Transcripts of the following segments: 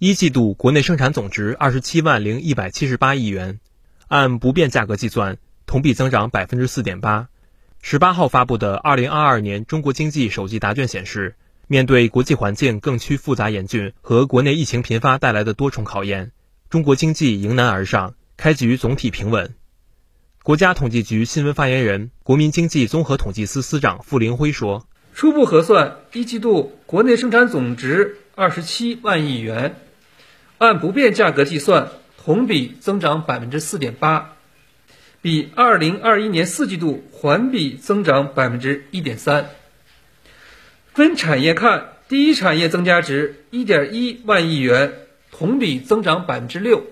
一季度国内生产总值二十七万零一百七十八亿元，按不变价格计算，同比增长百分之四点八。十八号发布的二零二二年中国经济首季答卷显示，面对国际环境更趋复杂严峻和国内疫情频发带来的多重考验，中国经济迎难而上，开局总体平稳。国家统计局新闻发言人、国民经济综合统计司司长傅林辉说：“初步核算，一季度国内生产总值二十七万亿元，按不变价格计算，同比增长百分之四点八。”比二零二一年四季度环比增长百分之一点三。分产业看，第一产业增加值一点一万亿元，同比增长百分之六；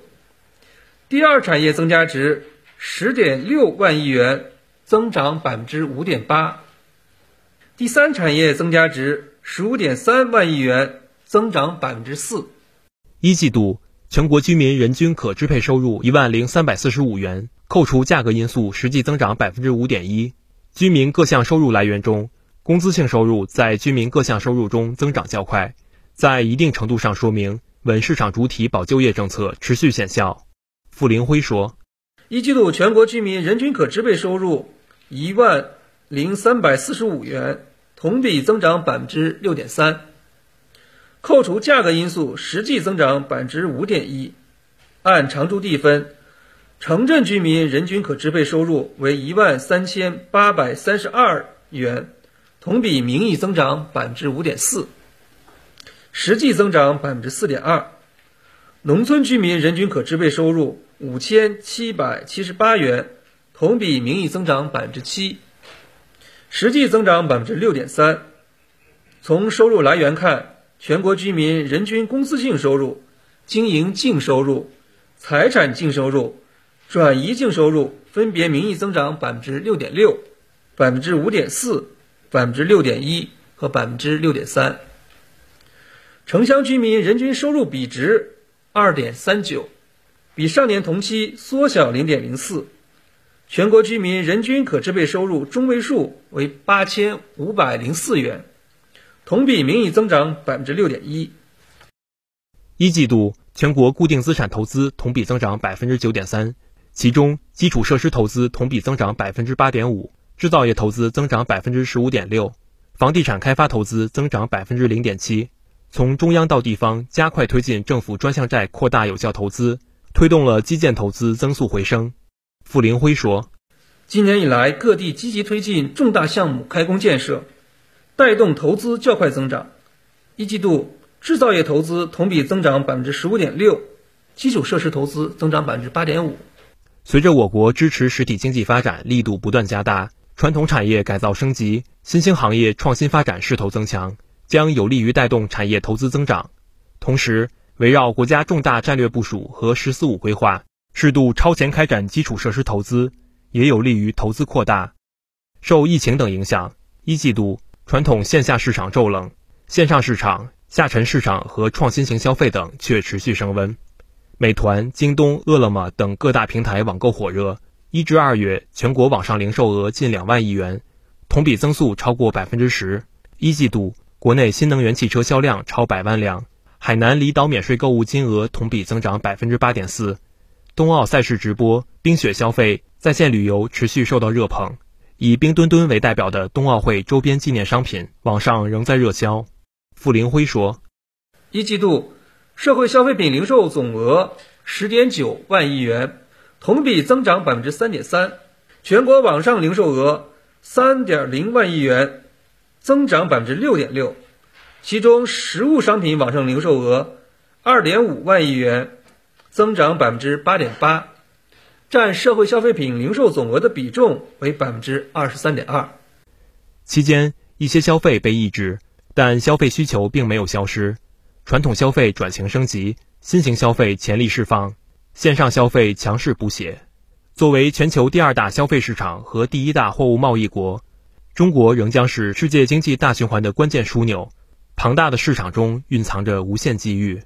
第二产业增加值十点六万亿元，增长百分之五点八；第三产业增加值十五点三万亿元，增长百分之四。一季度全国居民人均可支配收入一万零三百四十五元。扣除价格因素，实际增长百分之五点一。居民各项收入来源中，工资性收入在居民各项收入中增长较快，在一定程度上说明稳市场主体保就业政策持续显效。傅林辉说：“一季度全国居民人均可支配收入一万零三百四十五元，同比增长百分之六点三，扣除价格因素，实际增长百分之五点一。按常住地分。”城镇居民人均可支配收入为一万三千八百三十二元，同比名义增长百分之五点四，实际增长百分之四点二。农村居民人均可支配收入五千七百七十八元，同比名义增长百分之七，实际增长百分之六点三。从收入来源看，全国居民人均工资性收入、经营净收入、财产净收入。转移净收入分别名义增长百分之六点六、百分之五点四、百分之六点一和百分之六点三。城乡居民人均收入比值二点三九，比上年同期缩小零点零四。全国居民人均可支配收入中位数为八千五百零四元，同比名义增长百分之六点一。一季度全国固定资产投资同比增长百分之九点三。其中，基础设施投资同比增长百分之八点五，制造业投资增长百分之十五点六，房地产开发投资增长百分之零点七。从中央到地方，加快推进政府专项债扩大有效投资，推动了基建投资增速回升。傅林辉说：“今年以来，各地积极推进重大项目开工建设，带动投资较快增长。一季度，制造业投资同比增长百分之十五点六，基础设施投资增长百分之八点五。”随着我国支持实体经济发展力度不断加大，传统产业改造升级，新兴行业创新发展势头增强，将有利于带动产业投资增长。同时，围绕国家重大战略部署和“十四五”规划，适度超前开展基础设施投资，也有利于投资扩大。受疫情等影响，一季度传统线下市场骤冷，线上市场、下沉市场和创新型消费等却持续升温。美团、京东、饿了么等各大平台网购火热，一至二月全国网上零售额近两万亿元，同比增速超过百分之十。一季度国内新能源汽车销量超百万辆，海南离岛免税购物金额同比增长百分之八点四。冬奥赛事直播、冰雪消费、在线旅游持续受到热捧，以冰墩墩为代表的冬奥会周边纪念商品网上仍在热销。傅林辉说：“一季度。”社会消费品零售总额十点九万亿元，同比增长百分之三点三；全国网上零售额三点零万亿元，增长百分之六点六。其中，实物商品网上零售额二点五万亿元，增长百分之八点八，占社会消费品零售总额的比重为百分之二十三点二。期间，一些消费被抑制，但消费需求并没有消失。传统消费转型升级，新型消费潜力释放，线上消费强势补血。作为全球第二大消费市场和第一大货物贸易国，中国仍将是世界经济大循环的关键枢纽。庞大的市场中蕴藏着无限机遇。